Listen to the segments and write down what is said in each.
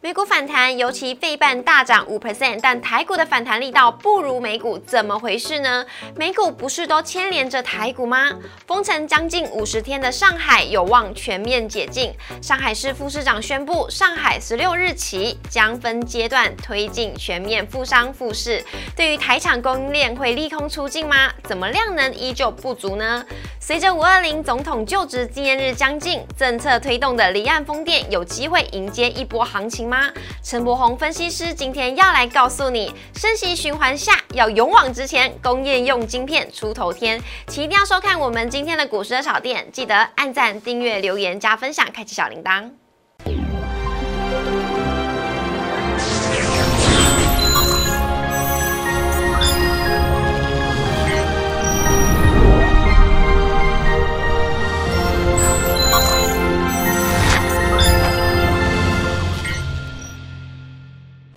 美股反弹，尤其费半大涨五 percent，但台股的反弹力道不如美股，怎么回事呢？美股不是都牵连着台股吗？封城将近五十天的上海有望全面解禁。上海市副市长宣布，上海十六日起将分阶段推进全面复商复市。对于台厂供应链会利空出尽吗？怎么量能依旧不足呢？随着五二零总统就职纪念日将近，政策推动的离岸风电有机会迎接一波行情。吗？陈柏宏分析师今天要来告诉你，升息循环下要勇往直前，工业用晶片出头天，请一定要收看我们今天的股市的小店，记得按赞、订阅、留言、加分享，开启小铃铛。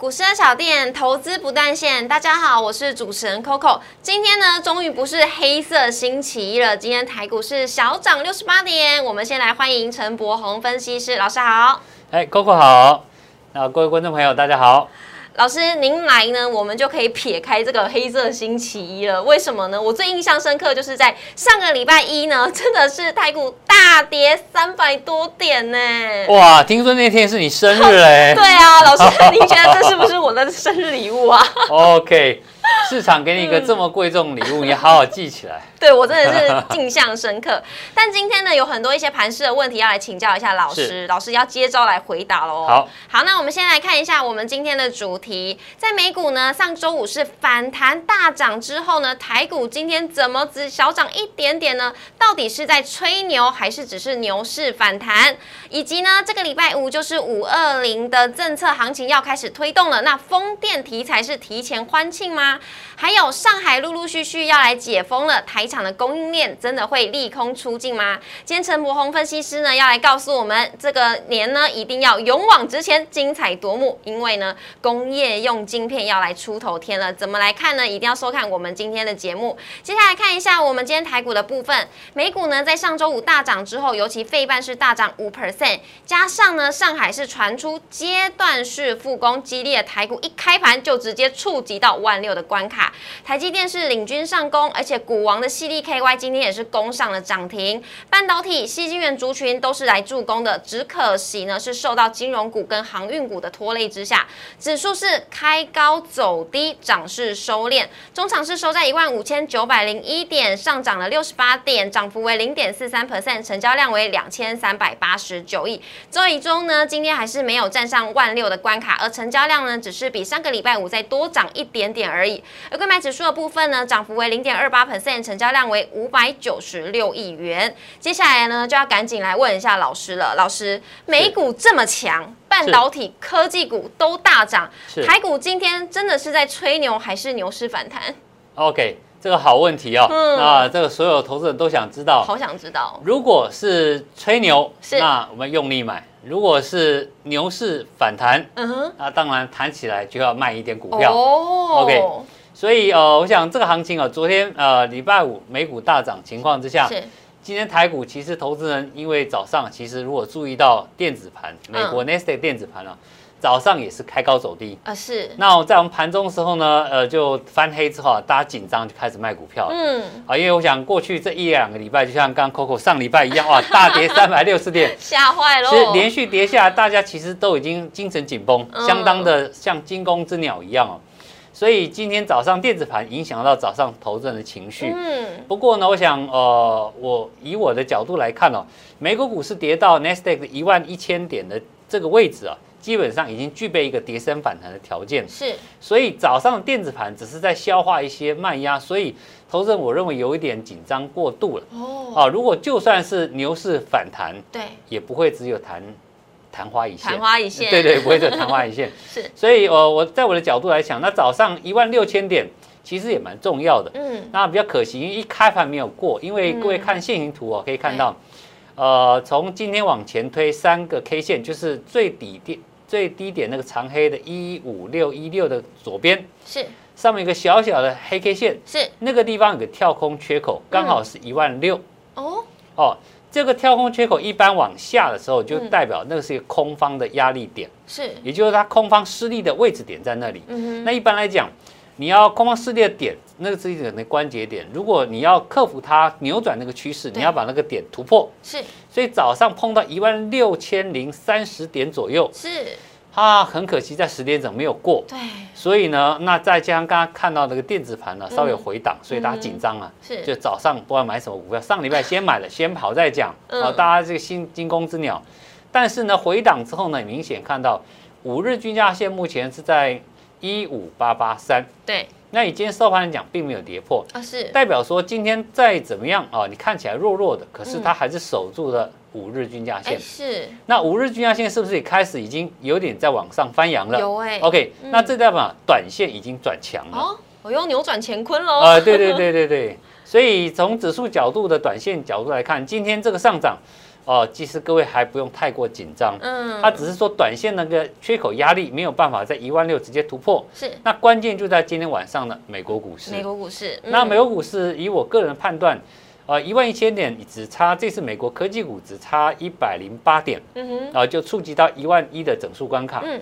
股市的小店，投资不断线。大家好，我是主持人 Coco。今天呢，终于不是黑色星期一了。今天台股是小涨六十八点。我们先来欢迎陈柏宏分析师老师好。哎，Coco 好。那各位观众朋友，大家好。老师，您来呢，我们就可以撇开这个黑色星期一了。为什么呢？我最印象深刻就是在上个礼拜一呢，真的是台股大跌三百多点呢。哇，听说那天是你生日嘞？对啊，老师，您觉得这是不是我的生日礼物啊？OK。市场给你一个这么贵重礼物，你好好记起来。对我真的是印象深刻。但今天呢，有很多一些盘势的问题要来请教一下老师，老师要接招来回答喽。好，好，那我们先来看一下我们今天的主题。在美股呢，上周五是反弹大涨之后呢，台股今天怎么只小涨一点点呢？到底是在吹牛，还是只是牛市反弹？以及呢，这个礼拜五就是五二零的政策行情要开始推动了，那风电题材是提前欢庆吗？还有上海陆陆续续要来解封了，台厂的供应链真的会利空出尽吗？今天陈柏宏分析师呢要来告诉我们，这个年呢一定要勇往直前，精彩夺目，因为呢工业用晶片要来出头天了。怎么来看呢？一定要收看我们今天的节目。接下来看一下我们今天台股的部分，美股呢在上周五大涨之后，尤其费半是大涨五 percent，加上呢上海是传出阶段式复工，激烈的台股一开盘就直接触及到万六的关卡。台积电是领军上攻，而且股王的细粒 KY 今天也是攻上了涨停。半导体、细晶圆族群都是来助攻的，只可惜呢是受到金融股跟航运股的拖累之下，指数是开高走低，涨势收敛。中场是收在一万五千九百零一点，上涨了六十八点，涨幅为零点四三 percent，成交量为两千三百八十九亿。周一中呢，今天还是没有站上万六的关卡，而成交量呢，只是比上个礼拜五再多涨一点点而已。而购买指数的部分呢，涨幅为零点二八 percent，成交量为五百九十六亿元。接下来呢，就要赶紧来问一下老师了。老师，美股这么强，半导体、科技股都大涨，台股今天真的是在吹牛还是牛市反弹？OK，这个好问题哦。那这个所有投资人都想知道，好想知道。如果是吹牛，那我们用力买；如果是牛市反弹，嗯哼，那当然弹起来就要卖一点股票。哦，OK。所以呃，我想这个行情啊，昨天呃礼拜五美股大涨情况之下，是今天台股其实投资人因为早上其实如果注意到电子盘，美国 n e s t a 电子盘啊，早上也是开高走低。啊，是。那在我们盘中的时候呢，呃就翻黑之后啊，大家紧张就开始卖股票，嗯，啊，因为我想过去这一两个礼拜，就像刚 Coco 上礼拜一样，哇，大跌三百六十点，吓坏了，其实连续跌下来，大家其实都已经精神紧绷，相当的像惊弓之鸟一样哦。所以今天早上电子盘影响到早上投资人的情绪。嗯，不过呢，我想，呃，我以我的角度来看哦，美国股市跌到 n e s t a q 一万一千点的这个位置啊，基本上已经具备一个跌升反弹的条件。是，所以早上的电子盘只是在消化一些卖压，所以投资人我认为有一点紧张过度了。哦，啊，如果就算是牛市反弹，对，也不会只有弹。昙花一现，昙花一现，对对，不会是昙花一现。是，所以，呃，我在我的角度来讲，那早上一万六千点其实也蛮重要的。嗯，那比较可惜，因为一开盘没有过。因为各位看线形图哦，可以看到，呃，从今天往前推三个 K 线，就是最底点、最低点那个长黑的一五六一六的左边，是。上面一个小小的黑 K 线，是。那个地方有个跳空缺口，刚好是一万六。哦。哦。这个跳空缺口一般往下的时候，就代表那个是一个空方的压力点，是，也就是它空方失利的位置点在那里。嗯那一般来讲，你要空方失利的点，那个是一个的关节点。如果你要克服它扭转那个趋势，你要把那个点突破。是，所以早上碰到一万六千零三十点左右。是。它很可惜在十点整没有过，对，所以呢，那再加上刚刚看到那个电子盘呢稍微回档，所以大家紧张啊，是，就早上不知道买什么股票，上礼拜先买了，先跑再讲，啊，大家这个新惊弓之鸟，但是呢回档之后呢，明显看到五日均价线目前是在一五八八三，对。那以今天收盘来讲，并没有跌破啊，是代表说今天再怎么样啊，你看起来弱弱的，可是它还是守住了五日均价线。是。那五日均价线是不是也开始已经有点在往上翻扬了？有哎。OK，那这代表短线已经转强了。哦，我又扭转乾坤喽。啊，对对对对对。所以从指数角度的短线角度来看，今天这个上涨。哦，其实各位还不用太过紧张，嗯，它只是说短线那个缺口压力没有办法在一万六直接突破，是。那关键就在今天晚上的美国股市。美国股市，那美国股市以我个人判断，呃，一万一千点只差这次美国科技股只差一百零八点，嗯哼，然后就触及到一万一的整数关卡，嗯。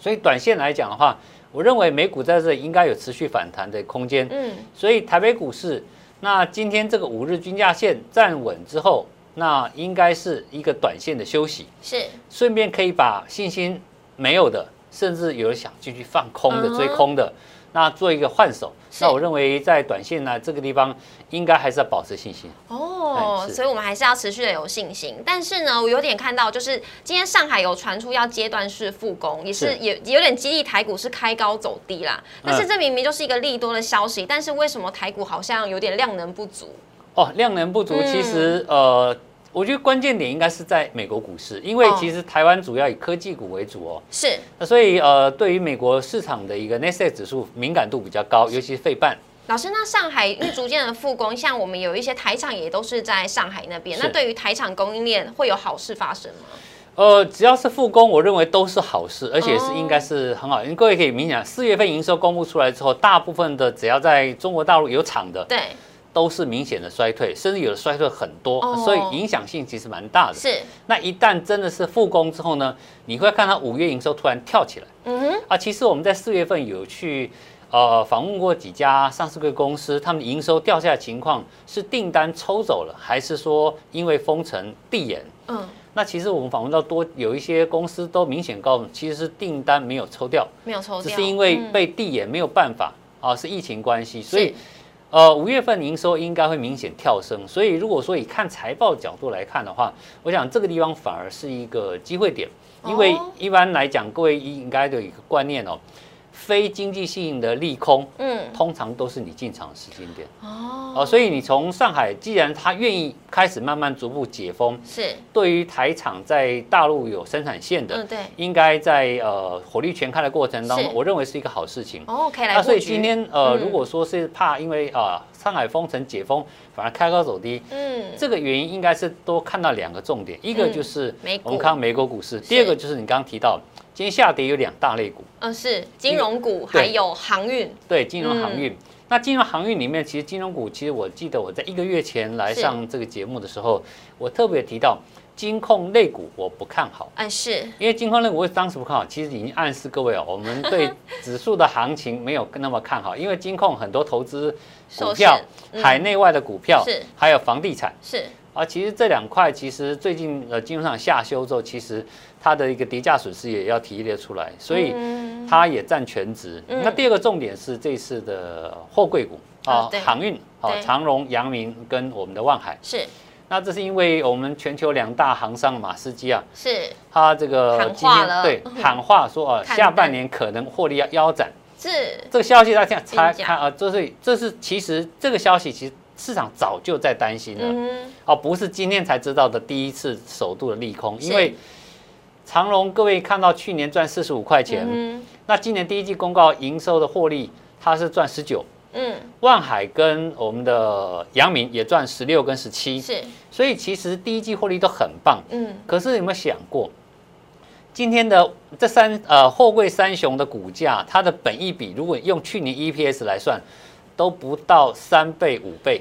所以短线来讲的话，我认为美股在这里应该有持续反弹的空间，嗯。所以台北股市，那今天这个五日均价线站稳之后。那应该是一个短线的休息，是顺便可以把信心没有的，甚至有人想继续放空的、追空的，那做一个换手。那我认为在短线呢这个地方，应该还是要保持信心。哦，所以我们还是要持续的有信心。但是呢，我有点看到，就是今天上海有传出要阶段式复工，也是也有点激励台股是开高走低啦。但是这明明就是一个利多的消息，但是为什么台股好像有点量能不足？哦，量能不足，其实呃。我觉得关键点应该是在美国股市，因为其实台湾主要以科技股为主哦。是。那所以呃，对于美国市场的一个 n e s 指数敏感度比较高，尤其是费半。老师，那上海因为逐渐的复工，像我们有一些台厂也都是在上海那边，那对于台厂供应链会有好事发生吗？呃，只要是复工，我认为都是好事，而且是应该是很好。因为各位可以明显，四月份营收公布出来之后，大部分的只要在中国大陆有厂的，对。都是明显的衰退，甚至有的衰退很多，所以影响性其实蛮大的。是，那一旦真的是复工之后呢，你会看到五月营收突然跳起来。嗯哼，啊，其实我们在四月份有去呃访问过几家上市公司，他们营收掉下的情况是订单抽走了，还是说因为封城递延？嗯，那其实我们访问到多有一些公司都明显告诉，其实是订单没有抽掉，没有抽掉，只是因为被递延没有办法啊，是疫情关系，所以。呃，五月份营收应该会明显跳升，所以如果说以看财报角度来看的话，我想这个地方反而是一个机会点，因为一般来讲，各位应该都有一个观念哦。非经济性的利空，嗯，通常都是你进场的时间点。哦，所以你从上海，既然他愿意开始慢慢逐步解封，是。对于台厂在大陆有生产线的，嗯，对，应该在呃火力全开的过程当中，我认为是一个好事情。哦，可以来那所以今天呃，如果说是怕因为啊上海封城解封反而开高走低，嗯，这个原因应该是多看到两个重点，一个就是我们看美国股市，第二个就是你刚刚提到。今天下跌有两大类股，嗯，是金融股，还有航运。对，金融航运。那金融航运里面，其实金融股，其实我记得我在一个月前来上这个节目的时候，我特别提到金控类股我不看好。嗯，是因为金控类股我当时不看好，其实已经暗示各位哦，我们对 指数的行情没有那么看好，因为金控很多投资股票，海内外的股票是，还有房地产是。啊，其实这两块其实最近呃金融上下修之后，其实它的一个跌价损失也要提列出来，所以它也占全值。那第二个重点是这次的货柜股啊，航运啊，长荣、阳明跟我们的万海。是。那这是因为我们全球两大航商马士基啊，是。他这个今天对 喊话说啊，下半年可能获利要腰斩。是。这个消息，大家猜看啊，这是这是其实这个消息其实。市场早就在担心了，哦，不是今天才知道的第一次首度的利空，因为长隆各位看到去年赚四十五块钱，那今年第一季公告营收的获利，它是赚十九，嗯，万海跟我们的阳明也赚十六跟十七，是，所以其实第一季获利都很棒，嗯，可是有没有想过，今天的这三呃货柜三雄的股价，它的本益比如果用去年 EPS 来算。都不到三倍五倍，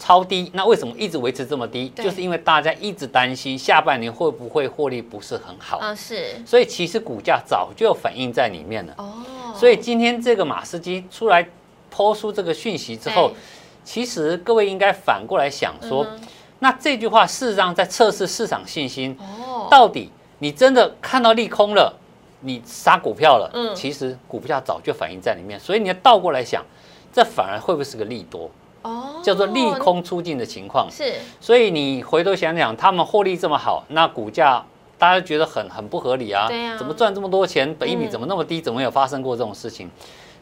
超低，那为什么一直维持这么低？就是因为大家一直担心下半年会不会获利不是很好。嗯，是。所以其实股价早就反映在里面了。哦。所以今天这个马斯基出来抛出这个讯息之后，其实各位应该反过来想说，那这句话事实上在测试市场信心。哦。到底你真的看到利空了，你杀股票了？嗯。其实股价早就反映在里面，所以你要倒过来想，这反而会不会是个利多？哦，叫做利空出尽的情况是，所以你回头想想，他们获利这么好，那股价大家觉得很很不合理啊？对怎么赚这么多钱，本益比怎么那么低？怎么有发生过这种事情？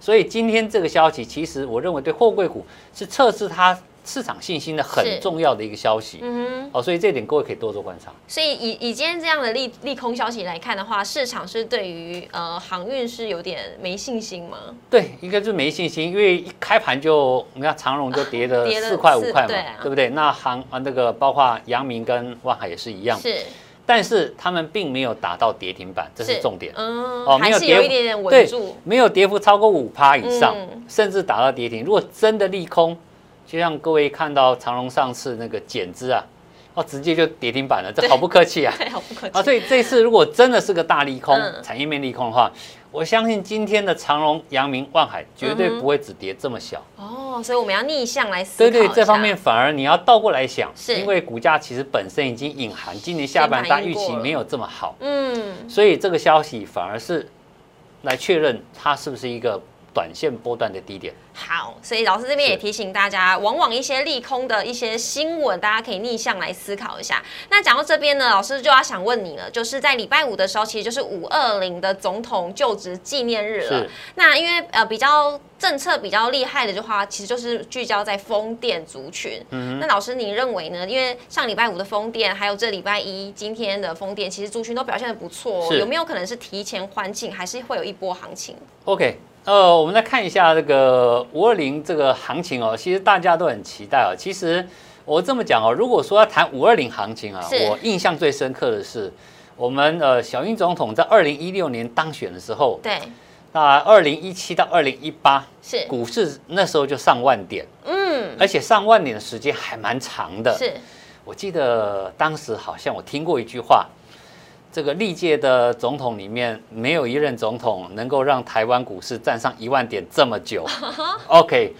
所以今天这个消息，其实我认为对货柜股是测试它。市场信心的很重要的一个消息，嗯哼，哦，所以这点各位可以多做观察。所以以以今天这样的利利空消息来看的话，市场是对于呃航运是有点没信心吗？对，应该是没信心，因为一开盘就你看长荣就跌了 四块五块嘛，对不对？那航啊那个包括阳明跟万海也是一样，是，但是他们并没有达到跌停板，这是重点，嗯，哦，没有跌，一点点稳住，没有跌幅超过五趴以上，甚至达到跌停。如果真的利空。就像各位看到长隆上次那个减资啊，哦，直接就跌停板了，这好不客气啊！对，好不客气啊！所以这次如果真的是个大利空，产业面利空的话，我相信今天的长隆、阳明、万海绝对不会只跌这么小。哦，所以我们要逆向来思考。对对，这方面反而你要倒过来想，是因为股价其实本身已经隐含今年下半大预期没有这么好。嗯，所以这个消息反而是来确认它是不是一个。短线波段的低点。好，所以老师这边也提醒大家，往往一些利空的一些新闻，大家可以逆向来思考一下。那讲到这边呢，老师就要想问你了，就是在礼拜五的时候，其实就是五二零的总统就职纪念日了。那因为呃比较政策比较厉害的话，其实就是聚焦在风电族群。嗯。那老师你认为呢？因为上礼拜五的风电，还有这礼拜一今天的风电，其实族群都表现的不错。有没有可能是提前欢庆，还是会有一波行情？OK。呃，我们来看一下这个五二零这个行情哦，其实大家都很期待哦。其实我这么讲哦，如果说要谈五二零行情啊，我印象最深刻的是我们呃小英总统在二零一六年当选的时候，对，那二零一七到二零一八是股市那时候就上万点，嗯，而且上万点的时间还蛮长的。是，我记得当时好像我听过一句话。这个历届的总统里面，没有一任总统能够让台湾股市站上一万点这么久。OK，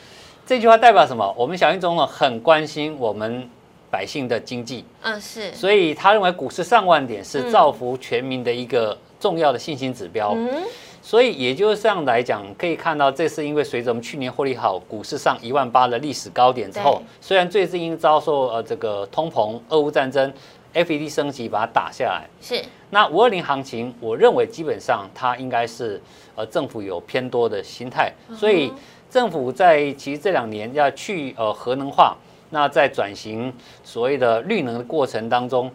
这句话代表什么？我们小英总统很关心我们百姓的经济。嗯，是。所以他认为股市上万点是造福全民的一个重要的信心指标。嗯。所以也就是这样来讲，可以看到，这是因为随着我们去年获利好，股市上一万八的历史高点之后，虽然最近因遭受呃这个通膨、俄乌战争。FED 升级把它打下来，是。那五二零行情，我认为基本上它应该是呃政府有偏多的心态，所以政府在其实这两年要去呃核能化，那在转型所谓的绿能的过程当中，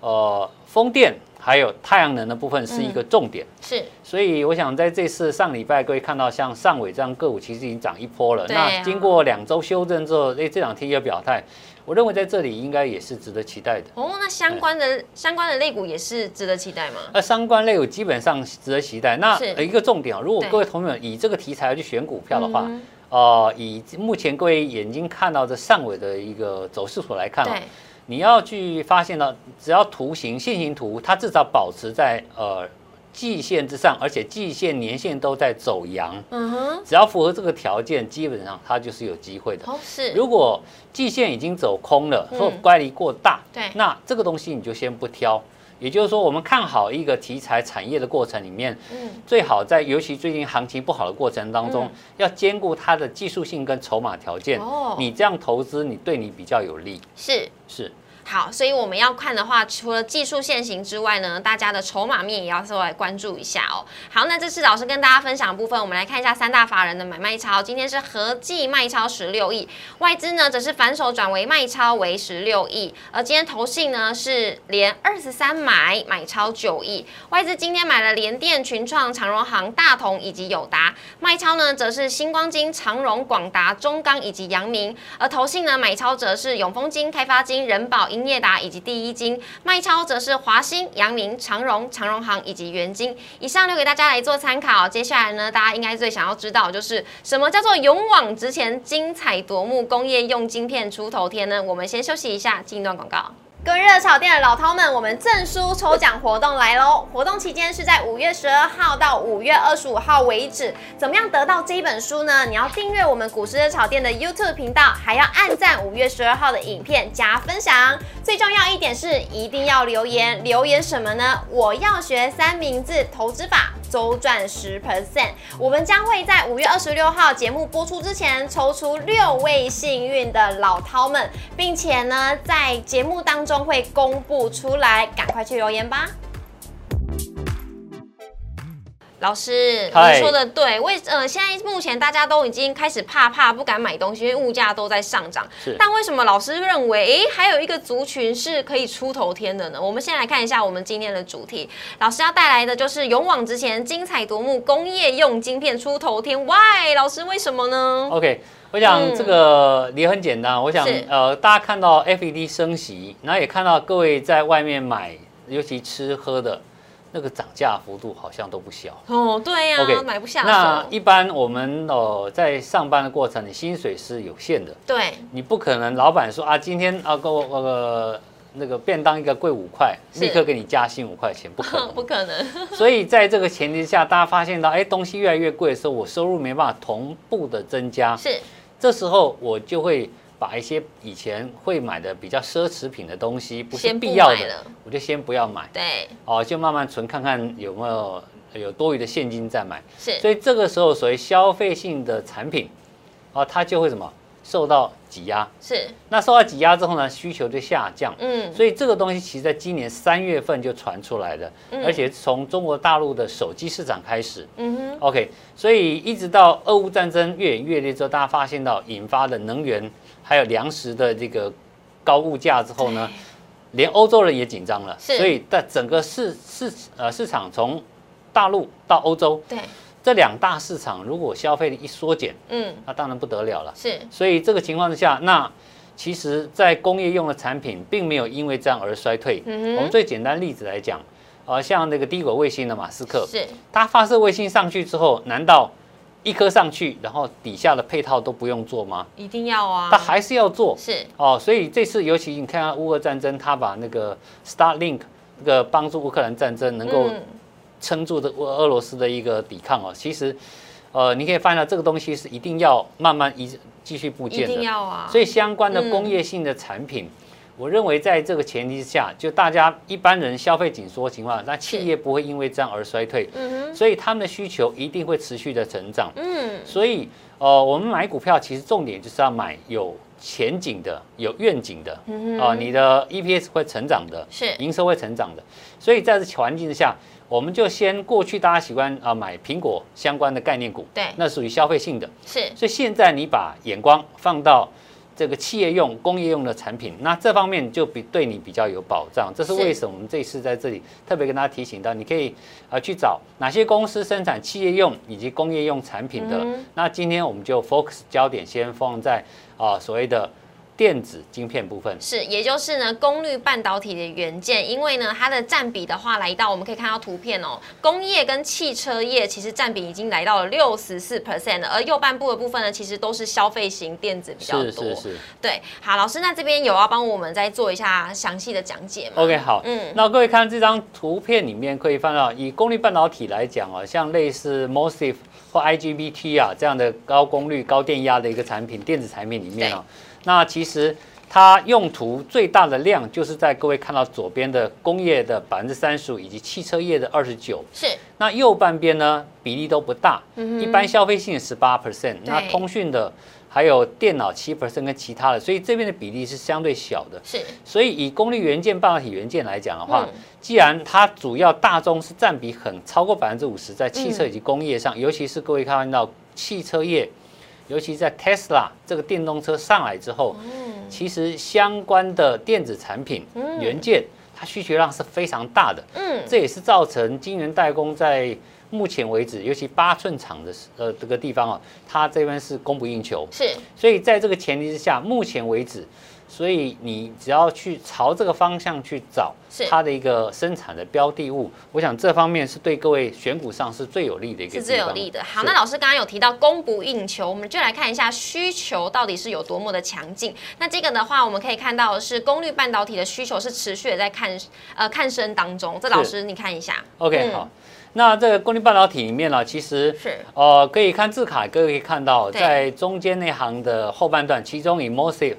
呃风电还有太阳能的部分是一个重点，是，所以我想在这次上礼拜各位看到像上尾这样个股其实已经涨一波了，那经过两周修正之后，哎这两天也表态。我认为在这里应该也是值得期待的哦。那相关的相关的类股也是值得期待吗？那相关类股基本上值得期待。那一个重点啊，如果各位同学们以这个题材去选股票的话，呃，以目前各位眼睛看到的上尾的一个走势图来看啊，你要去发现呢，只要图形线形图，它至少保持在呃。季线之上，而且季线、年线都在走阳。嗯哼，只要符合这个条件，基本上它就是有机会的。哦，是。如果季线已经走空了，或乖离过大，对，那这个东西你就先不挑。也就是说，我们看好一个题材产业的过程里面，嗯，最好在尤其最近行情不好的过程当中，要兼顾它的技术性跟筹码条件。哦，你这样投资，你对你比较有利。是是。好，所以我们要看的话，除了技术线型之外呢，大家的筹码面也要稍微关注一下哦。好，那这次老师跟大家分享的部分，我们来看一下三大法人的买卖超，今天是合计卖超十六亿，外资呢则是反手转为卖超为十六亿，而今天投信呢是连二十三买买超九亿，外资今天买了联电、群创、长荣行、大同以及友达，卖超呢则是星光金、长荣、广达、中钢以及阳明，而投信呢买超则是永丰金、开发金、人保、英。英业达以及第一金，卖超则是华兴、阳明、长荣、长荣行以及元金。以上留给大家来做参考。接下来呢，大家应该最想要知道就是什么叫做勇往直前、精彩夺目、工业用晶片出头天呢？我们先休息一下，进一段广告。各位热炒店的老饕们，我们证书抽奖活动来喽！活动期间是在五月十二号到五月二十五号为止。怎么样得到这一本书呢？你要订阅我们股市热炒店的 YouTube 频道，还要按赞五月十二号的影片加分享。最重要一点是，一定要留言。留言什么呢？我要学三明治投资法。周赚十 percent，我们将会在五月二十六号节目播出之前抽出六位幸运的老饕们，并且呢，在节目当中会公布出来，赶快去留言吧。老师，你说的对，为呃，现在目前大家都已经开始怕怕，不敢买东西，因为物价都在上涨。是，但为什么老师认为，哎，还有一个族群是可以出头天的呢？我们先来看一下我们今天的主题，老师要带来的就是勇往直前、精彩夺目、工业用晶片出头天。Why？老师为什么呢？OK，我想这个也很简单，我想呃，大家看到 FED 升息，然后也看到各位在外面买，尤其吃喝的。那个涨价幅度好像都不小。哦，对呀，OK，买不下那一般我们哦，在上班的过程，你薪水是有限的，对，你不可能老板说啊，今天啊，给我那个那个便当一个贵五块，立刻给你加薪五块钱，不可能，不可能。所以在这个前提下，大家发现到，哎，东西越来越贵的时候，我收入没办法同步的增加，是，这时候我就会。把一些以前会买的比较奢侈品的东西，不是必要的，我就先不要买。对，哦，就慢慢存，看看有没有有多余的现金再买。是，所以这个时候所谓消费性的产品，哦，它就会什么？受到挤压是，那受到挤压之后呢，需求就下降。嗯，所以这个东西其实在今年三月份就传出来的，而且从中国大陆的手机市场开始。嗯哼，OK，所以一直到俄乌战争越演越烈之后，大家发现到引发的能源还有粮食的这个高物价之后呢，连欧洲人也紧张了。所以在整个市市呃市场从大陆到欧洲。对。这两大市场如果消费力一缩减，嗯，那当然不得了了。是，所以这个情况之下，那其实，在工业用的产品并没有因为这样而衰退。嗯我们最简单例子来讲，呃，像那个低轨卫星的马斯克，是，他发射卫星上去之后，难道一颗上去，然后底下的配套都不用做吗？一定要啊，它还是要做。是，哦，所以这次尤其你看乌俄战争，他把那个 Starlink 这个帮助乌克兰战争能够。撑住的俄俄罗斯的一个抵抗哦，其实，呃，你可以发现到这个东西是一定要慢慢一继续部件的，一定要啊。所以相关的工业性的产品，我认为在这个前提之下，就大家一般人消费紧缩情况，那企业不会因为这样而衰退，嗯所以他们的需求一定会持续的成长，嗯。所以，呃，我们买股票其实重点就是要买有前景的、有愿景的，啊，你的 EPS 会成长的，是营收会成长的。所以在这环境之下。我们就先过去，大家喜欢啊买苹果相关的概念股，对，那属于消费性的。是，所以现在你把眼光放到这个企业用、工业用的产品，那这方面就比对你比较有保障。这是为什么？我们这次在这里特别跟大家提醒到，你可以啊去找哪些公司生产企业用以及工业用产品的。那今天我们就 focus 焦点先放在啊所谓的。电子晶片部分是，也就是呢，功率半导体的元件，因为呢，它的占比的话，来到我们可以看到图片哦，工业跟汽车业其实占比已经来到了六十四 percent 而右半部的部分呢，其实都是消费型电子比较多。是是是。对，好，老师，那这边有要帮我们再做一下详细的讲解吗？OK，好，嗯，那各位看这张图片里面可以看到，以功率半导体来讲哦，像类似 MOSFET 或 IGBT 啊这样的高功率高电压的一个产品，电子产品里面哦。那其实它用途最大的量就是在各位看到左边的工业的百分之三十五，以及汽车业的二十九。是。那右半边呢，比例都不大。嗯。一般消费性十八 percent，那通讯的还有电脑七 percent 跟其他的，所以这边的比例是相对小的。是。所以以功率元件、半导体元件来讲的话，既然它主要大宗是占比很超过百分之五十，在汽车以及工业上，尤其是各位看到汽车业。尤其在 Tesla 这个电动车上来之后，其实相关的电子产品元件，它需求量是非常大的。嗯，这也是造成晶圆代工在目前为止，尤其八寸厂的呃这个地方啊，它这边是供不应求。是，所以在这个前提之下，目前为止，所以你只要去朝这个方向去找它的一个生产的标的物，我想这方面是对各位选股上是最有利的一个。是最有利的。好，那老师刚刚有提到供不应求，我们就来看一下需求到底是有多么的强劲。那这个的话，我们可以看到是功率半导体的需求是持续的在看呃看升当中。这老师你看一下。OK，好。那这个功率半导体里面呢，其实是呃可以看字卡，各位可以看到在中间那行的后半段，其中以 MOSFET。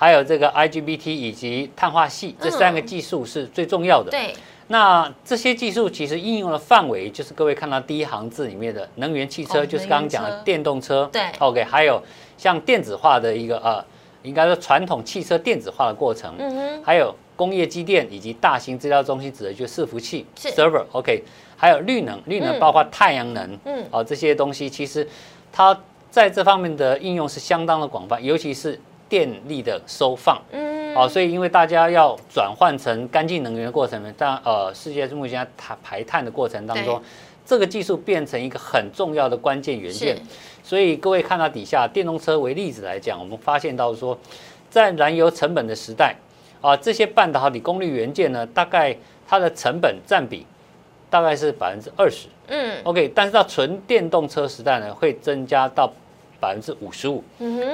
还有这个 IGBT 以及碳化系这三个技术是最重要的。对，那这些技术其实应用的范围就是各位看到第一行字里面的能源汽车，就是刚刚讲的电动车。对，OK，还有像电子化的一个呃，应该说传统汽车电子化的过程。嗯哼。还有工业机电以及大型资料中心指的就是伺服器 （server）。OK，还有绿能，绿能包括太阳能。嗯。哦，这些东西其实它在这方面的应用是相当的广泛，尤其是。电力的收放，嗯，好，所以因为大家要转换成干净能源的过程呢，当呃世界目前排排碳的过程当中，这个技术变成一个很重要的关键元件。所以各位看到底下电动车为例子来讲，我们发现到说，在燃油成本的时代，啊，这些半导体功率元件呢，大概它的成本占比大概是百分之二十，嗯，OK，但是到纯电动车时代呢，会增加到。百分之五十五，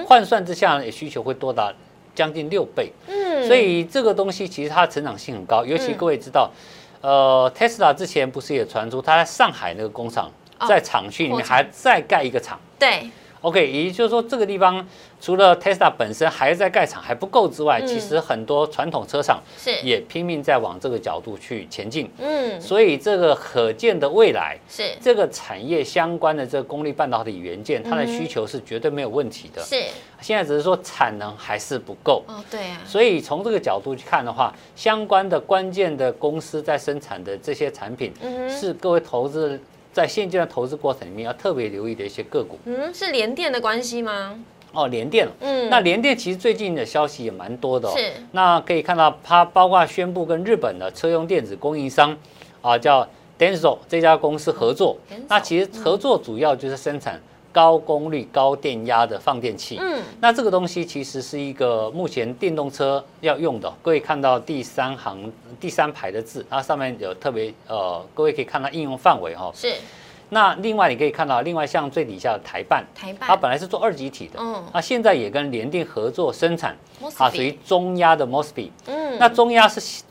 换算之下呢，需求会多达将近六倍。嗯，所以这个东西其实它成长性很高，尤其各位知道，呃，Tesla 之前不是也传出它在上海那个工厂在厂区里面还再盖一个厂？对。OK，也就是说，这个地方除了 Tesla 本身还在盖厂还不够之外，其实很多传统车厂是也拼命在往这个角度去前进。嗯，所以这个可见的未来是这个产业相关的这个功率半导体元件，它的需求是绝对没有问题的。是，现在只是说产能还是不够。哦，对啊。所以从这个角度去看的话，相关的关键的公司在生产的这些产品，是各位投资。在现阶段投资过程里面，要特别留意的一些个股，嗯，是联电的关系吗？哦，联电，嗯，那联电其实最近的消息也蛮多的，是。那可以看到，它包括宣布跟日本的车用电子供应商啊，叫 Denso 这家公司合作，那其实合作主要就是生产。高功率、高电压的放电器，嗯，那这个东西其实是一个目前电动车要用的。各位看到第三行第三排的字，它上面有特别呃，各位可以看到应用范围哈。是。那另外你可以看到，另外像最底下的台办，台办。它本来是做二级体的，嗯，那现在也跟联电合作生产，啊，属于中压的 MOSFET，嗯，那中压是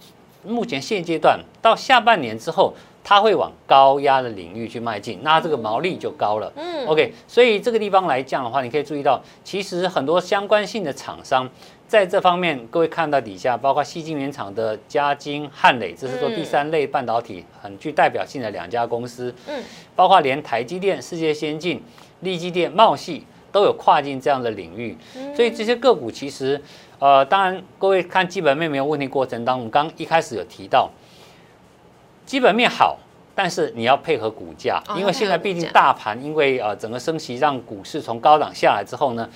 目前现阶段到下半年之后。它会往高压的领域去迈进，那这个毛利就高了。嗯，OK，所以这个地方来讲的话，你可以注意到，其实很多相关性的厂商在这方面，各位看到底下，包括西晶原厂的嘉晶、汉磊，这是做第三类半导体很具代表性的两家公司。嗯，包括连台积电、世界先进、力积电、茂系都有跨进这样的领域。所以这些个股其实，呃，当然各位看基本面没有问题过程当中，刚一开始有提到。基本面好，但是你要配合股价，因为现在毕竟大盘因为呃整个升息让股市从高档下来之后呢，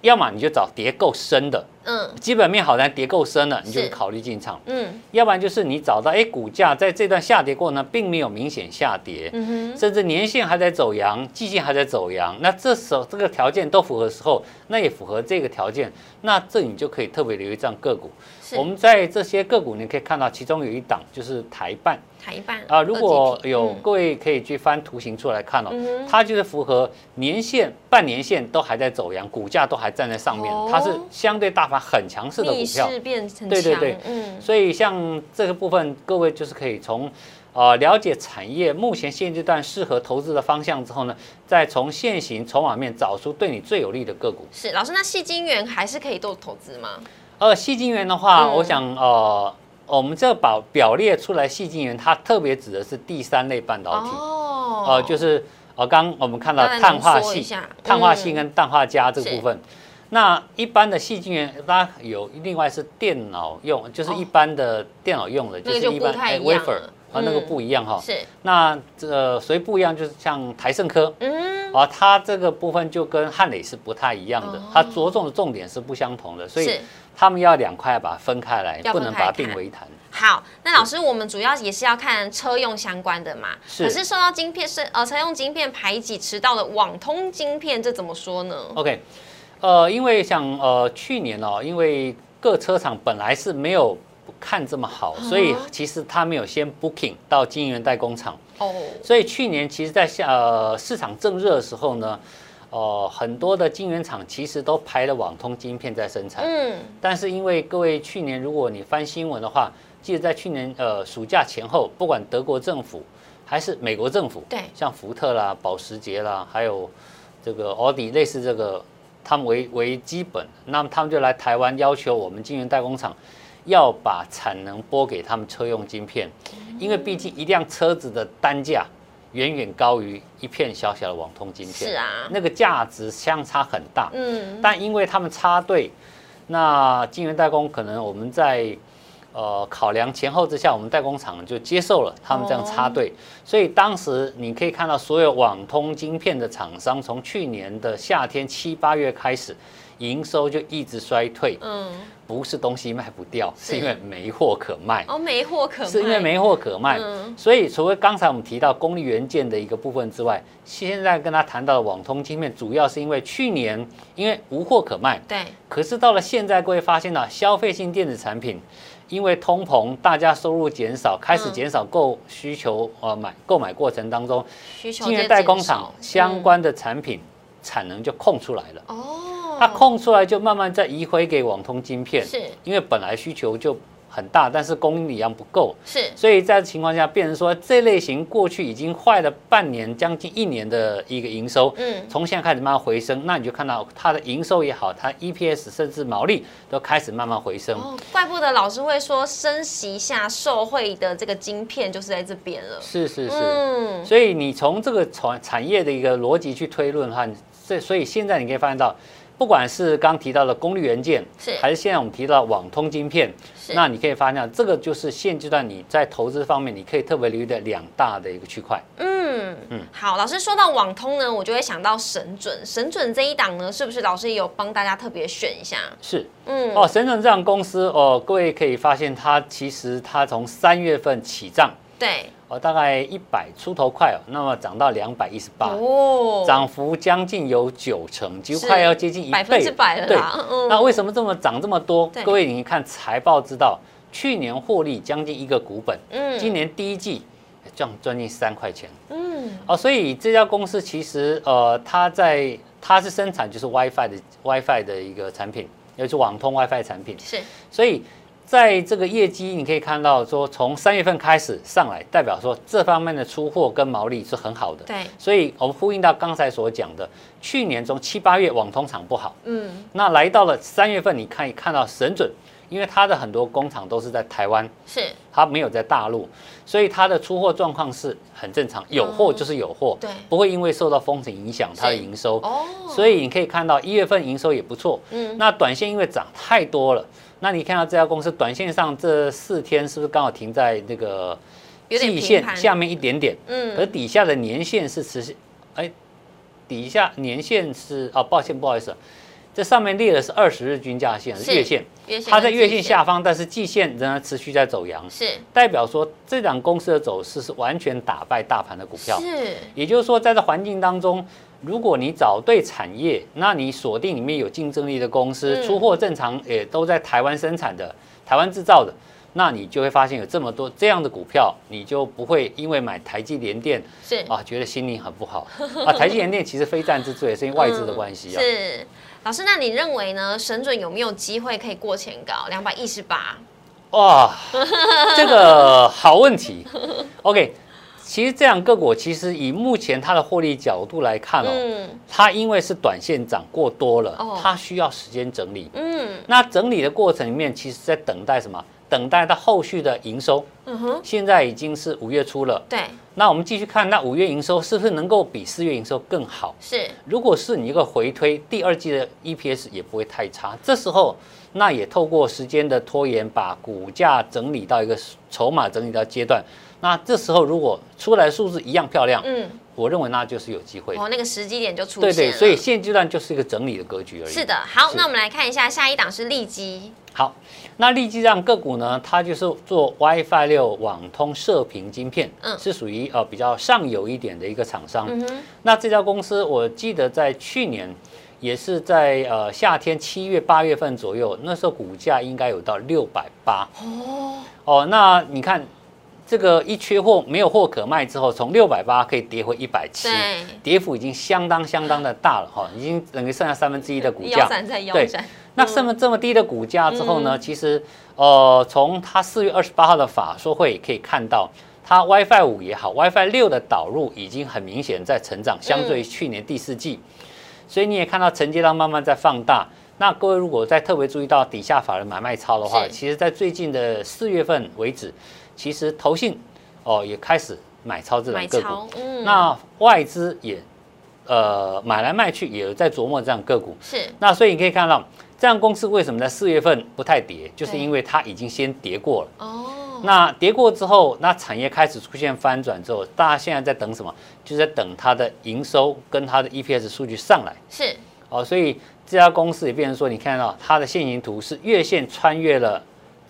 要么你就找跌够深的。嗯，基本面好但跌够深了，你就考虑进场。嗯，要不然就是你找到哎，股价在这段下跌过呢，并没有明显下跌，甚至年线还在走阳，季线还在走阳，那这时候这个条件都符合的时候，那也符合这个条件，那这你就可以特别留意这样个股。我们在这些个股，你可以看到其中有一档就是台办，台办啊，如果有各位可以去翻图形出来看哦，它就是符合年线、半年线都还在走阳，股价都还站在上面，它是相对大。很强势的股票。变成，对对对，嗯，所以像这个部分，各位就是可以从呃了解产业目前现阶段适合投资的方向之后呢，再从现行筹码面找出对你最有利的个股。是老师，那细晶圆还是可以做投资吗？呃，细晶圆的话，我想呃，我们这表表列出来，细晶圆它特别指的是第三类半导体。哦，呃，就是呃，刚我们看到碳化系、碳化系跟氮化镓这部分。那一般的细晶圆，它有另外是电脑用，就是一般的电脑用的，就是一般 wafer 啊，那个不一样哈。是。那这所以不一样，就是像台盛科，嗯，啊，它这个部分就跟汉磊是不太一样的，它着重的重点是不相同的，所以他们要两块把它分开来，不能把它并为一谈。好，那老师，我们主要也是要看车用相关的嘛，可是受到晶片是呃车用晶片排挤迟到的网通晶片，这怎么说呢？OK。呃，因为像呃去年哦，因为各车厂本来是没有看这么好，所以其实他没有先 booking 到晶圆代工厂。哦，所以去年其实，在下呃市场正热的时候呢，呃，很多的晶圆厂其实都排了网通晶片在生产。嗯，但是因为各位去年如果你翻新闻的话，记得在去年呃暑假前后，不管德国政府还是美国政府，对，像福特啦、保时捷啦，还有这个奥迪，类似这个。他们为为基本，那么他们就来台湾要求我们晶圆代工厂要把产能拨给他们车用晶片，因为毕竟一辆车子的单价远远高于一片小小的网通晶片，是啊，那个价值相差很大。嗯，但因为他们插队，那晶圆代工可能我们在。呃，考量前后之下，我们代工厂就接受了他们这样插队，所以当时你可以看到，所有网通晶片的厂商从去年的夏天七八月开始，营收就一直衰退。嗯，不是东西卖不掉，是因为没货可卖。哦，没货可卖，是因为没货可卖。所以除了刚才我们提到功率元件的一个部分之外，现在跟他谈到的网通晶片，主要是因为去年因为无货可卖。对。可是到了现在，各位发现了消费性电子产品。因为通膨，大家收入减少，开始减少购需求，呃，买购买过程当中，晶圆代工厂相关的产品产能就空出来了。哦，它空出来就慢慢再移回给网通晶片，是因为本来需求就。很大，但是供应力量不够，是，所以在情况下，变成说这类型过去已经坏了半年，将近一年的一个营收，嗯，从现在开始慢慢回升，那你就看到它的营收也好，它 EPS 甚至毛利都开始慢慢回升。哦，怪不得老师会说升息下受惠的这个晶片就是在这边了。是是是，嗯，所以你从这个产产业的一个逻辑去推论的话，这所以现在你可以发现到。不管是刚提到的功率元件，是还是现在我们提到网通晶片，是那你可以发现，这个就是现阶段你在投资方面，你可以特别留意的两大的一个区块。嗯嗯，好，老师说到网通呢，我就会想到神准，神准这一档呢，是不是老师也有帮大家特别选一下？是，嗯，哦，神准这样公司哦，各位可以发现，它其实它从三月份起涨，对。哦，大概一百出头块哦，那么涨到两百一十八，哦，涨幅将近有九成，几乎快要接近一倍，百分之百了。对，那为什么这么涨这么多？各位，你看财报知道，去年获利将近一个股本，嗯，今年第一季赚赚近三块钱，嗯，哦，所以这家公司其实呃，它在它是生产就是 WiFi 的 WiFi 的一个产品，也是网通 WiFi 产品，是，所以。在这个业绩，你可以看到说，从三月份开始上来，代表说这方面的出货跟毛利是很好的。对，所以我们呼应到刚才所讲的，去年中七八月网通厂不好，嗯，那来到了三月份，你可以看到神准，因为它的很多工厂都是在台湾，是，它没有在大陆，所以它的出货状况是很正常，有货就是有货，对，不会因为受到风险影响它的营收。哦，所以你可以看到一月份营收也不错，嗯，那短线因为涨太多了。那你看到这家公司短线上这四天是不是刚好停在那个季线下面一点点？嗯，而底下的年线是持续，哎，底下年线是哦，抱歉不好意思，这上面列的是二十日均价线，月线，它在月线下方，但是季线仍然持续在走阳，是。代表说这档公司的走势是完全打败大盘的股票，是，也就是说在这环境当中。如果你找对产业，那你锁定里面有竞争力的公司，出货正常，也都在台湾生产的、台湾制造的，那你就会发现有这么多这样的股票，你就不会因为买台积联电是啊，觉得心里很不好啊。台积联电 其实非战之罪，是因为外资的关系啊。是老师，那你认为呢？神准有没有机会可以过前高两百一十八？哇，这个好问题。OK。其实这样个股，其实以目前它的获利角度来看哦，它因为是短线涨过多了，它需要时间整理。嗯，那整理的过程里面，其实在等待什么？等待它后续的营收。嗯哼，现在已经是五月初了。对，那我们继续看，那五月营收是不是能够比四月营收更好？是，如果是你一个回推，第二季的 EPS 也不会太差。这时候，那也透过时间的拖延，把股价整理到一个筹码整理到阶段。那这时候如果出来数字一样漂亮，嗯，我认为那就是有机会。哦，那个时机点就出现了。对对，所以现阶段就是一个整理的格局而已。是的，好，那我们来看一下下一档是利基。好，那利基这样个股呢，它就是做 WiFi 六网通射频晶片，嗯，是属于呃比较上游一点的一个厂商。嗯那这家公司我记得在去年。也是在呃夏天七月八月份左右，那时候股价应该有到六百八。哦哦，那你看这个一缺货没有货可卖之后，从六百八可以跌回一百七，跌幅已经相当相当的大了哈，已经等于剩下三分之一的股价。对，那剩了这么低的股价之后呢，其实呃从它四月二十八号的法说会可以看到。它 WiFi 五也好，WiFi 六的导入已经很明显在成长，相对于去年第四季，所以你也看到承接量慢慢在放大。那各位如果再特别注意到底下法人买卖超的话，其实在最近的四月份为止，其实投信哦也开始买超这种个股，那外资也呃买来卖去也在琢磨这样个股。是。那所以你可以看到，这样公司为什么在四月份不太跌，就是因为它已经先跌过了。哦。那跌过之后，那产业开始出现翻转之后，大家现在在等什么？就在等它的营收跟它的 EPS 数据上来。是哦，所以这家公司也变成说，你看到它的线形图是月线穿越了，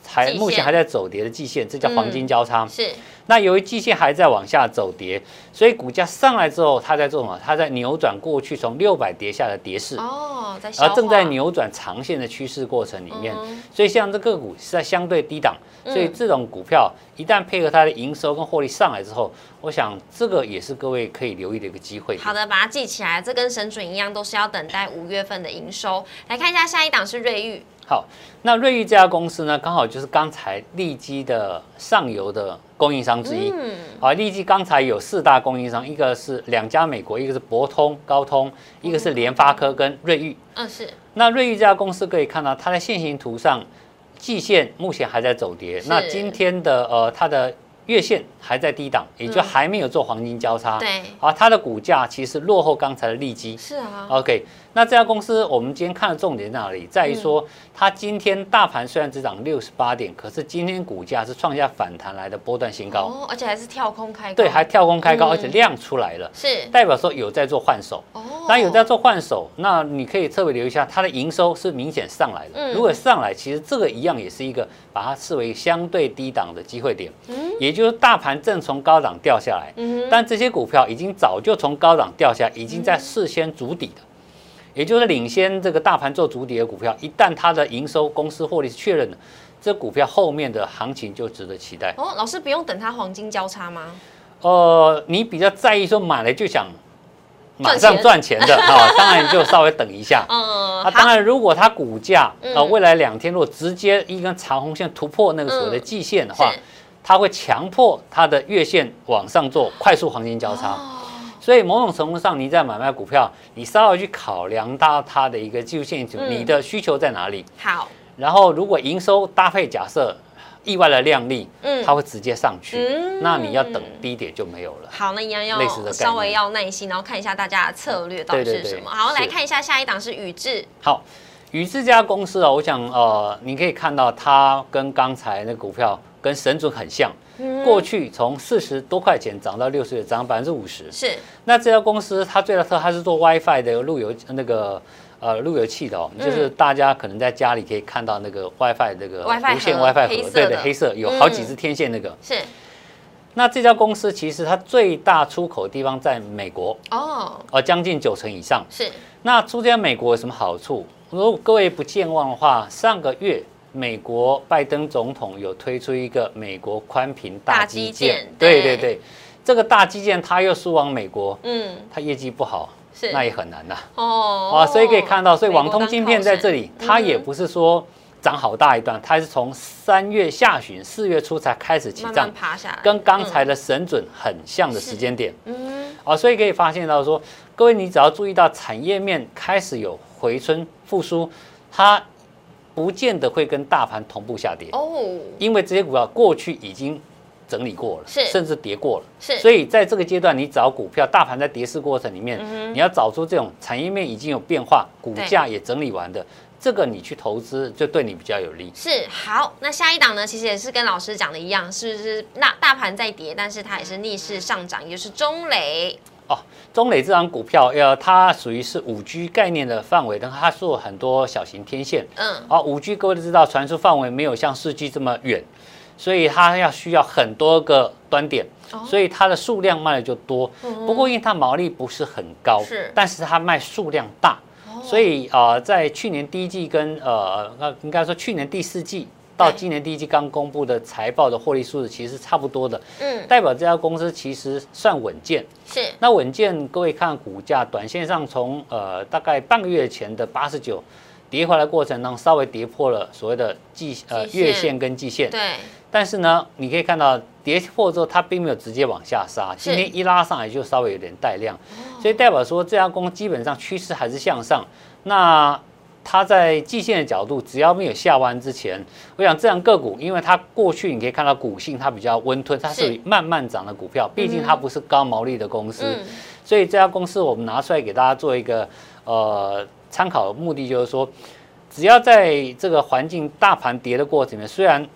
还目前还在走跌的季线，这叫黄金交叉。是。那由于季线还在往下走跌，所以股价上来之后，它在做什么？它在扭转过去从六百跌下的跌势哦，在而正在扭转长线的趋势过程里面。所以像这个股是在相对低档，所以这种股票一旦配合它的营收跟获利上来之后，我想这个也是各位可以留意的一个机会。好的，把它记起来，这跟神准一样，都是要等待五月份的营收。来看一下下一档是瑞昱。好，那瑞昱这家公司呢，刚好就是刚才利基的上游的供应商之一。嗯，啊，利基刚才有四大供应商，一个是两家美国，一个是博通、高通，一个是联发科跟瑞昱。嗯，是。那瑞昱这家公司可以看到，它在线形图上，季线目前还在走跌。那今天的呃，它的月线还在低档，也就还没有做黄金交叉。对。啊，它的股价其实落后刚才的利基。是啊。OK。那这家公司，我们今天看的重点在哪里？在于说，它今天大盘虽然只涨六十八点，可是今天股价是创下反弹来的波段新高，哦，而且还是跳空开高，对，还跳空开高，而且量出来了，是。代表说有在做换手，哦，那有在做换手，那你可以特别留意一下，它的营收是明显上来的，如果上来，其实这个一样也是一个把它视为相对低档的机会点，嗯，也就是大盘正从高档掉下来，嗯，但这些股票已经早就从高档掉下，已经在事先筑底的。也就是领先这个大盘做主底的股票，一旦它的营收、公司获利是确认的，这股票后面的行情就值得期待。哦，老师不用等它黄金交叉吗？呃，你比较在意说买了就想马上赚钱的 啊，当然就稍微等一下。嗯，啊，当然如果它股价啊未来两天如果直接一根长红线突破那个所谓的季线的话，它会强迫它的月线往上做快速黄金交叉。所以某种程度上，你在买卖股票，你稍微去考量到它的一个技术线图，你的需求在哪里？好。然后如果营收搭配假设意外的量力，嗯，它会直接上去，嗯，那你要等低点就没有了。好，那一样要稍微要耐心，然后看一下大家的策略到底是什么。好，来看一下下一档是宇智。好，宇智这家公司哦，我想呃，你可以看到它跟刚才那股票跟神准很像。过去从四十多块钱涨到六十，涨百分之五十。是。那这家公司它最大特，它是做 WiFi 的路由那个呃路由器的哦，就是大家可能在家里可以看到那个 WiFi 那个无线 WiFi 盒，对的，黑色有好几支天线那个。是。那这家公司其实它最大出口地方在美国哦，呃将近九成以上。是。那出这美国有什么好处？如果各位不健忘的话，上个月。美国拜登总统有推出一个美国宽频大基建，对对。对，这个大基建他又输往美国，嗯，他业绩不好，是。那也很难呐。哦，啊，所以可以看到，所以网通晶片在这里，它也不是说涨好大一段，它是从三月下旬、四月初才开始起涨，爬下来，跟刚才的神准很像的时间点。嗯，啊，所以可以发现到说，各位你只要注意到产业面开始有回春复苏，它。不见得会跟大盘同步下跌哦，因为这些股票过去已经整理过了，是甚至跌过了，是。所以在这个阶段，你找股票，大盘在跌势过程里面，你要找出这种产业面已经有变化，股价也整理完的，这个你去投资就对你比较有利。是好，那下一档呢，其实也是跟老师讲的一样，是不是？那大盘在跌，但是它也是逆势上涨，也就是中磊。哦，中磊这张股票，呃，它属于是五 G 概念的范围，但它做很多小型天线。嗯，哦，五 G 各位都知道，传输范围没有像四 G 这么远，所以它要需要很多个端点，所以它的数量卖的就多。不过因为它毛利不是很高，是，但是它卖数量大，所以啊，在去年第一季跟呃，那应该说去年第四季到今年第一季刚公布的财报的获利数字其实差不多的，嗯，代表这家公司其实算稳健。是，那稳健，各位看股价，短线上从呃大概半个月前的八十九跌回来过程当中，稍微跌破了所谓的季呃月线跟季线。对。但是呢，你可以看到跌破之后，它并没有直接往下杀，今天一拉上来就稍微有点带量，所以代表说这家公司基本上趋势还是向上。那它在季线的角度，只要没有下弯之前，我想这样个股，因为它过去你可以看到股性它比较温吞，它是慢慢涨的股票，毕竟它不是高毛利的公司，所以这家公司我们拿出来给大家做一个呃参考的目的，就是说，只要在这个环境大盘跌的过程里面，虽然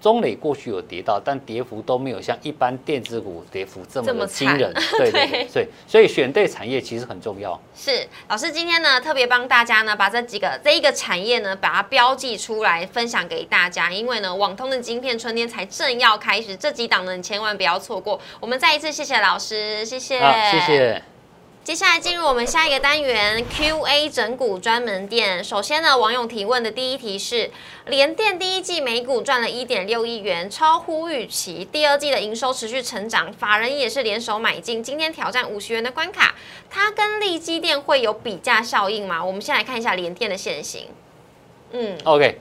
中磊过去有跌到，但跌幅都没有像一般电子股跌幅这么的惊人。对对对，所以选对产业其实很重要。是老师今天呢特别帮大家呢把这几个这一个产业呢把它标记出来分享给大家，因为呢网通的晶片春天才正要开始，这几档呢你千万不要错过。我们再一次谢谢老师，谢谢，谢谢。接下来进入我们下一个单元 Q&A 整股专门店。首先呢，网友提问的第一题是：联电第一季每股赚了一点六亿元，超乎预期。第二季的营收持续成长，法人也是联手买进，今天挑战五十元的关卡。它跟利基电会有比价效应吗？我们先来看一下联电的现形。嗯，OK。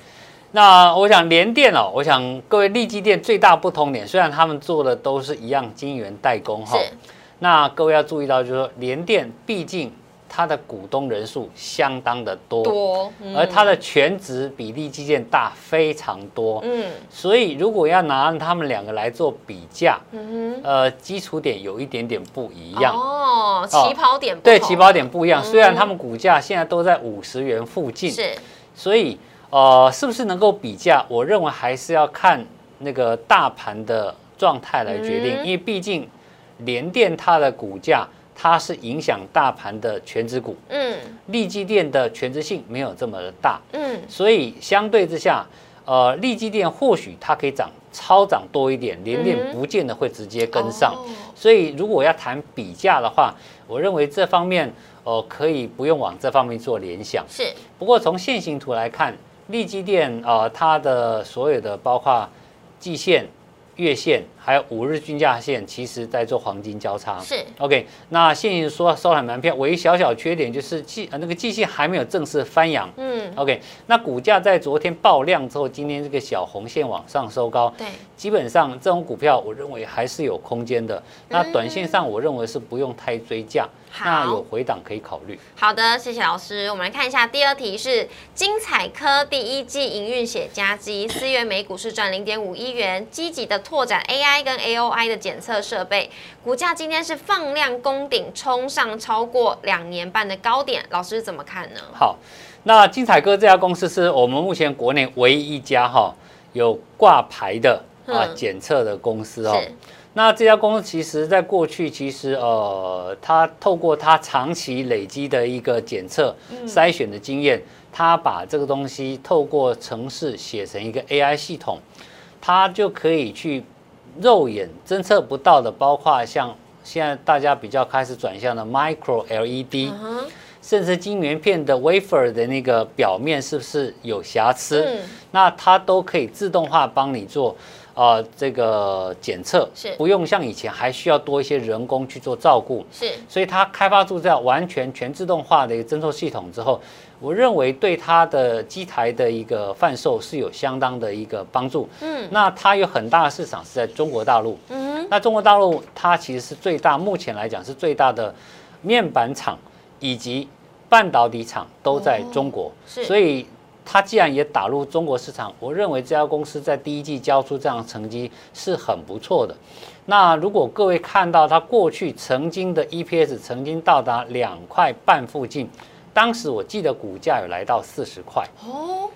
那我想联电哦，我想各位利基电最大不同点，虽然他们做的都是一样晶圆代工哈。那各位要注意到，就是说联电毕竟它的股东人数相当的多，多，而它的全值比例基建大非常多，嗯，所以如果要拿他们两个来做比价，呃，基础点有一点点不一样。哦，起跑点对起跑点不一样，虽然他们股价现在都在五十元附近，是，所以呃，是不是能够比价？我认为还是要看那个大盘的状态来决定，因为毕竟。联电它的股价，它是影响大盘的全值股，嗯，利基电的全值性没有这么的大，嗯，所以相对之下，呃，利基电或许它可以涨超涨多一点，联电不见得会直接跟上，所以如果要谈比价的话，我认为这方面，呃，可以不用往这方面做联想，是。不过从线形图来看，利基电，呃，它的所有的包括季线。月线还有五日均价线，其实在做黄金交叉。是 OK，那现行说收盘蛮漂唯一小小缺点就是季呃那个季线还没有正式翻阳。嗯，OK，那股价在昨天爆量之后，今天这个小红线往上收高。对，基本上这种股票，我认为还是有空间的。那短线上，我认为是不用太追价。那有回档可以考虑。好的，谢谢老师。我们来看一下第二题是精彩科第一季营运写加基，四月每股是赚零点五一元，积极的拓展 AI 跟 AOI 的检测设备，股价今天是放量攻顶，冲上超过两年半的高点。老师怎么看呢？好，那精彩哥这家公司是我们目前国内唯一一家哈有挂牌的啊检测的公司哦。那这家公司其实，在过去，其实呃，它透过它长期累积的一个检测筛选的经验，它把这个东西透过程式写成一个 AI 系统，它就可以去肉眼侦测不到的，包括像现在大家比较开始转向的 Micro LED，甚至晶圆片的 Wafer 的那个表面是不是有瑕疵，那它都可以自动化帮你做。啊，这个检测是。不用像以前还需要多一些人工去做照顾，是，所以它开发出这样完全全自动化的一个侦测系统之后，我认为对它的机台的一个贩售是有相当的一个帮助。嗯，那它有很大的市场是在中国大陆。嗯，那中国大陆它其实是最大，目前来讲是最大的面板厂以及半导体厂都在中国，是，所以。它既然也打入中国市场，我认为这家公司在第一季交出这样的成绩是很不错的。那如果各位看到它过去曾经的 EPS 曾经到达两块半附近，当时我记得股价有来到四十块哦。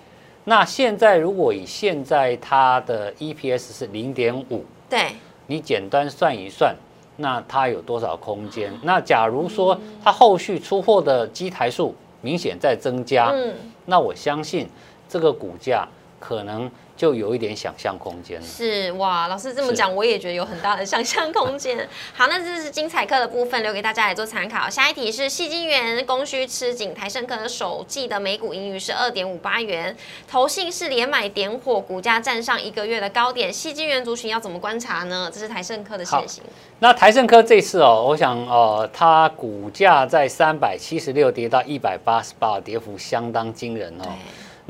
那现在如果以现在它的 EPS 是零点五，对，你简单算一算，那它有多少空间？那假如说它后续出货的机台数明显在增加，嗯。那我相信，这个股价可能就有一点想象空间了。是哇，老师这么讲，我也觉得有很大的想象空间。好，那这是精彩课的部分，留给大家来做参考。下一题是细金元供需吃紧，台盛科首季的每股盈余是二点五八元，投信是连买点火，股价站上一个月的高点。细金元族群要怎么观察呢？这是台盛科的现形。那台盛科这次哦，我想呃，它股价在三百七十六跌到一百八十八，跌幅相当惊人哦。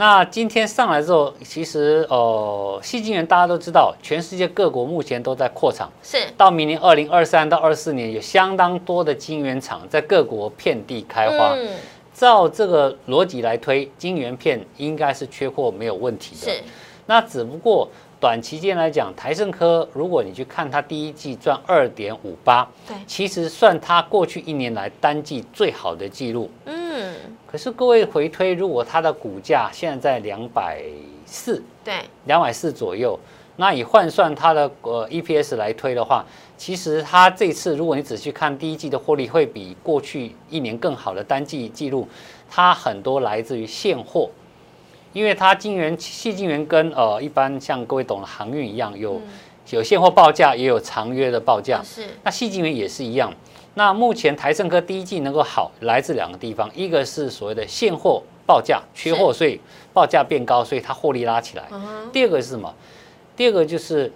那今天上来之后，其实呃，细晶圆大家都知道，全世界各国目前都在扩厂，是到明年二零二三到二四年，有相当多的晶圆厂在各国遍地开花。嗯，照这个逻辑来推，晶圆片应该是缺货没有问题的。是，那只不过短期间来讲，台盛科如果你去看它第一季赚二点五八，对，其实算它过去一年来单季最好的记录。嗯。可是各位回推，如果它的股价现在在两百四，对，两百四左右，那以换算它的呃 EPS 来推的话，其实它这次如果你仔细看第一季的获利，会比过去一年更好的单季记录，它很多来自于现货，因为它金元细金元跟呃一般像各位懂的航运一样，有有现货报价，也有长约的报价，是，那细金元也是一样。那目前台盛科第一季能够好，来自两个地方，一个是所谓的现货报价缺货，所以报价变高，所以它获利拉起来。第二个是什么？第二个就是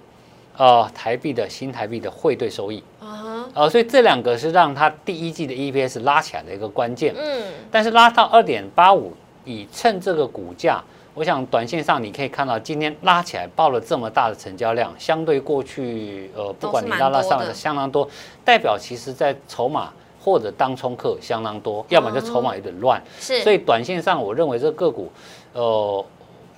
呃台币的新台币的汇兑收益。啊所以这两个是让它第一季的 EPS 拉起来的一个关键。嗯，但是拉到二点八五，以趁这个股价。我想，短线上你可以看到，今天拉起来爆了这么大的成交量，相对过去，呃，不管你拉拉上来的相当多，代表其实在筹码或者当冲客相当多，要么就筹码有点乱。是。所以短线上，我认为这个个股，呃，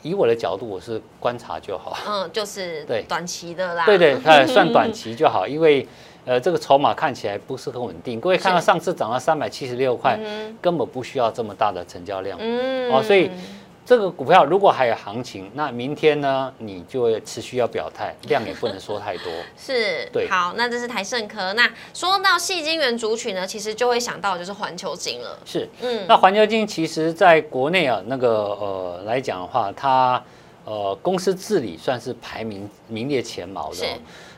以我的角度，我是观察就好。嗯，就是对短期的啦。对对，算短期就好，因为呃，这个筹码看起来不是很稳定。各位看到上次涨到三百七十六块，根本不需要这么大的成交量。嗯。哦，所以。这个股票如果还有行情，那明天呢，你就会持续要表态，量也不能说太多。是，对。好，那这是台盛科。那说到细晶圆主曲呢，其实就会想到就是环球金了。是，嗯。那环球金其实在国内啊，那个呃来讲的话，它呃公司治理算是排名名列前茅的。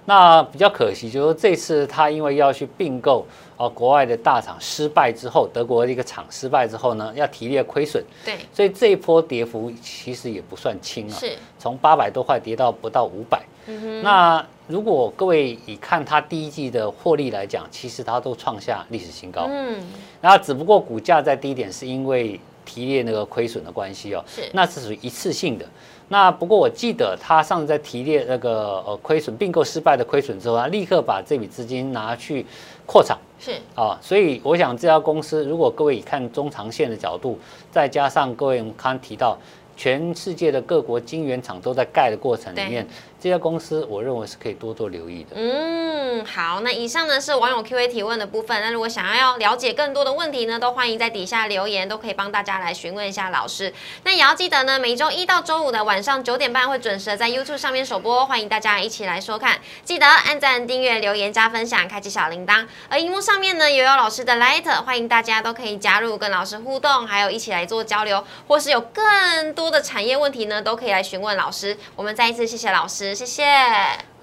那比较可惜，就是这次他因为要去并购啊国外的大厂失败之后，德国的一个厂失败之后呢，要提列亏损。对，所以这一波跌幅其实也不算轻啊，是，从八百多块跌到不到五百。嗯那如果各位以看它第一季的获利来讲，其实它都创下历史新高。嗯，然后只不过股价在低点是因为提列那个亏损的关系哦，是，那是属于一次性的。那不过我记得他上次在提列那个呃亏损并购失败的亏损之后，他立刻把这笔资金拿去扩厂，是啊，所以我想这家公司如果各位以看中长线的角度，再加上各位刚提到。全世界的各国晶圆厂都在盖的过程里面，这家公司我认为是可以多多留意的。嗯，好，那以上呢是网友 Q A 提问的部分。那如果想要了解更多的问题呢，都欢迎在底下留言，都可以帮大家来询问一下老师。那也要记得呢，每周一到周五的晚上九点半会准时的在 YouTube 上面首播，欢迎大家一起来收看。记得按赞、订阅、留言、加分享、开启小铃铛。而荧幕上面呢也有老师的 Light，欢迎大家都可以加入跟老师互动，还有一起来做交流，或是有更多。的产业问题呢，都可以来询问老师。我们再一次谢谢老师师，谢谢。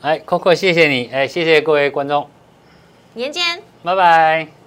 哎，Coco，谢谢你，哎，谢谢各位观众，年见，拜拜。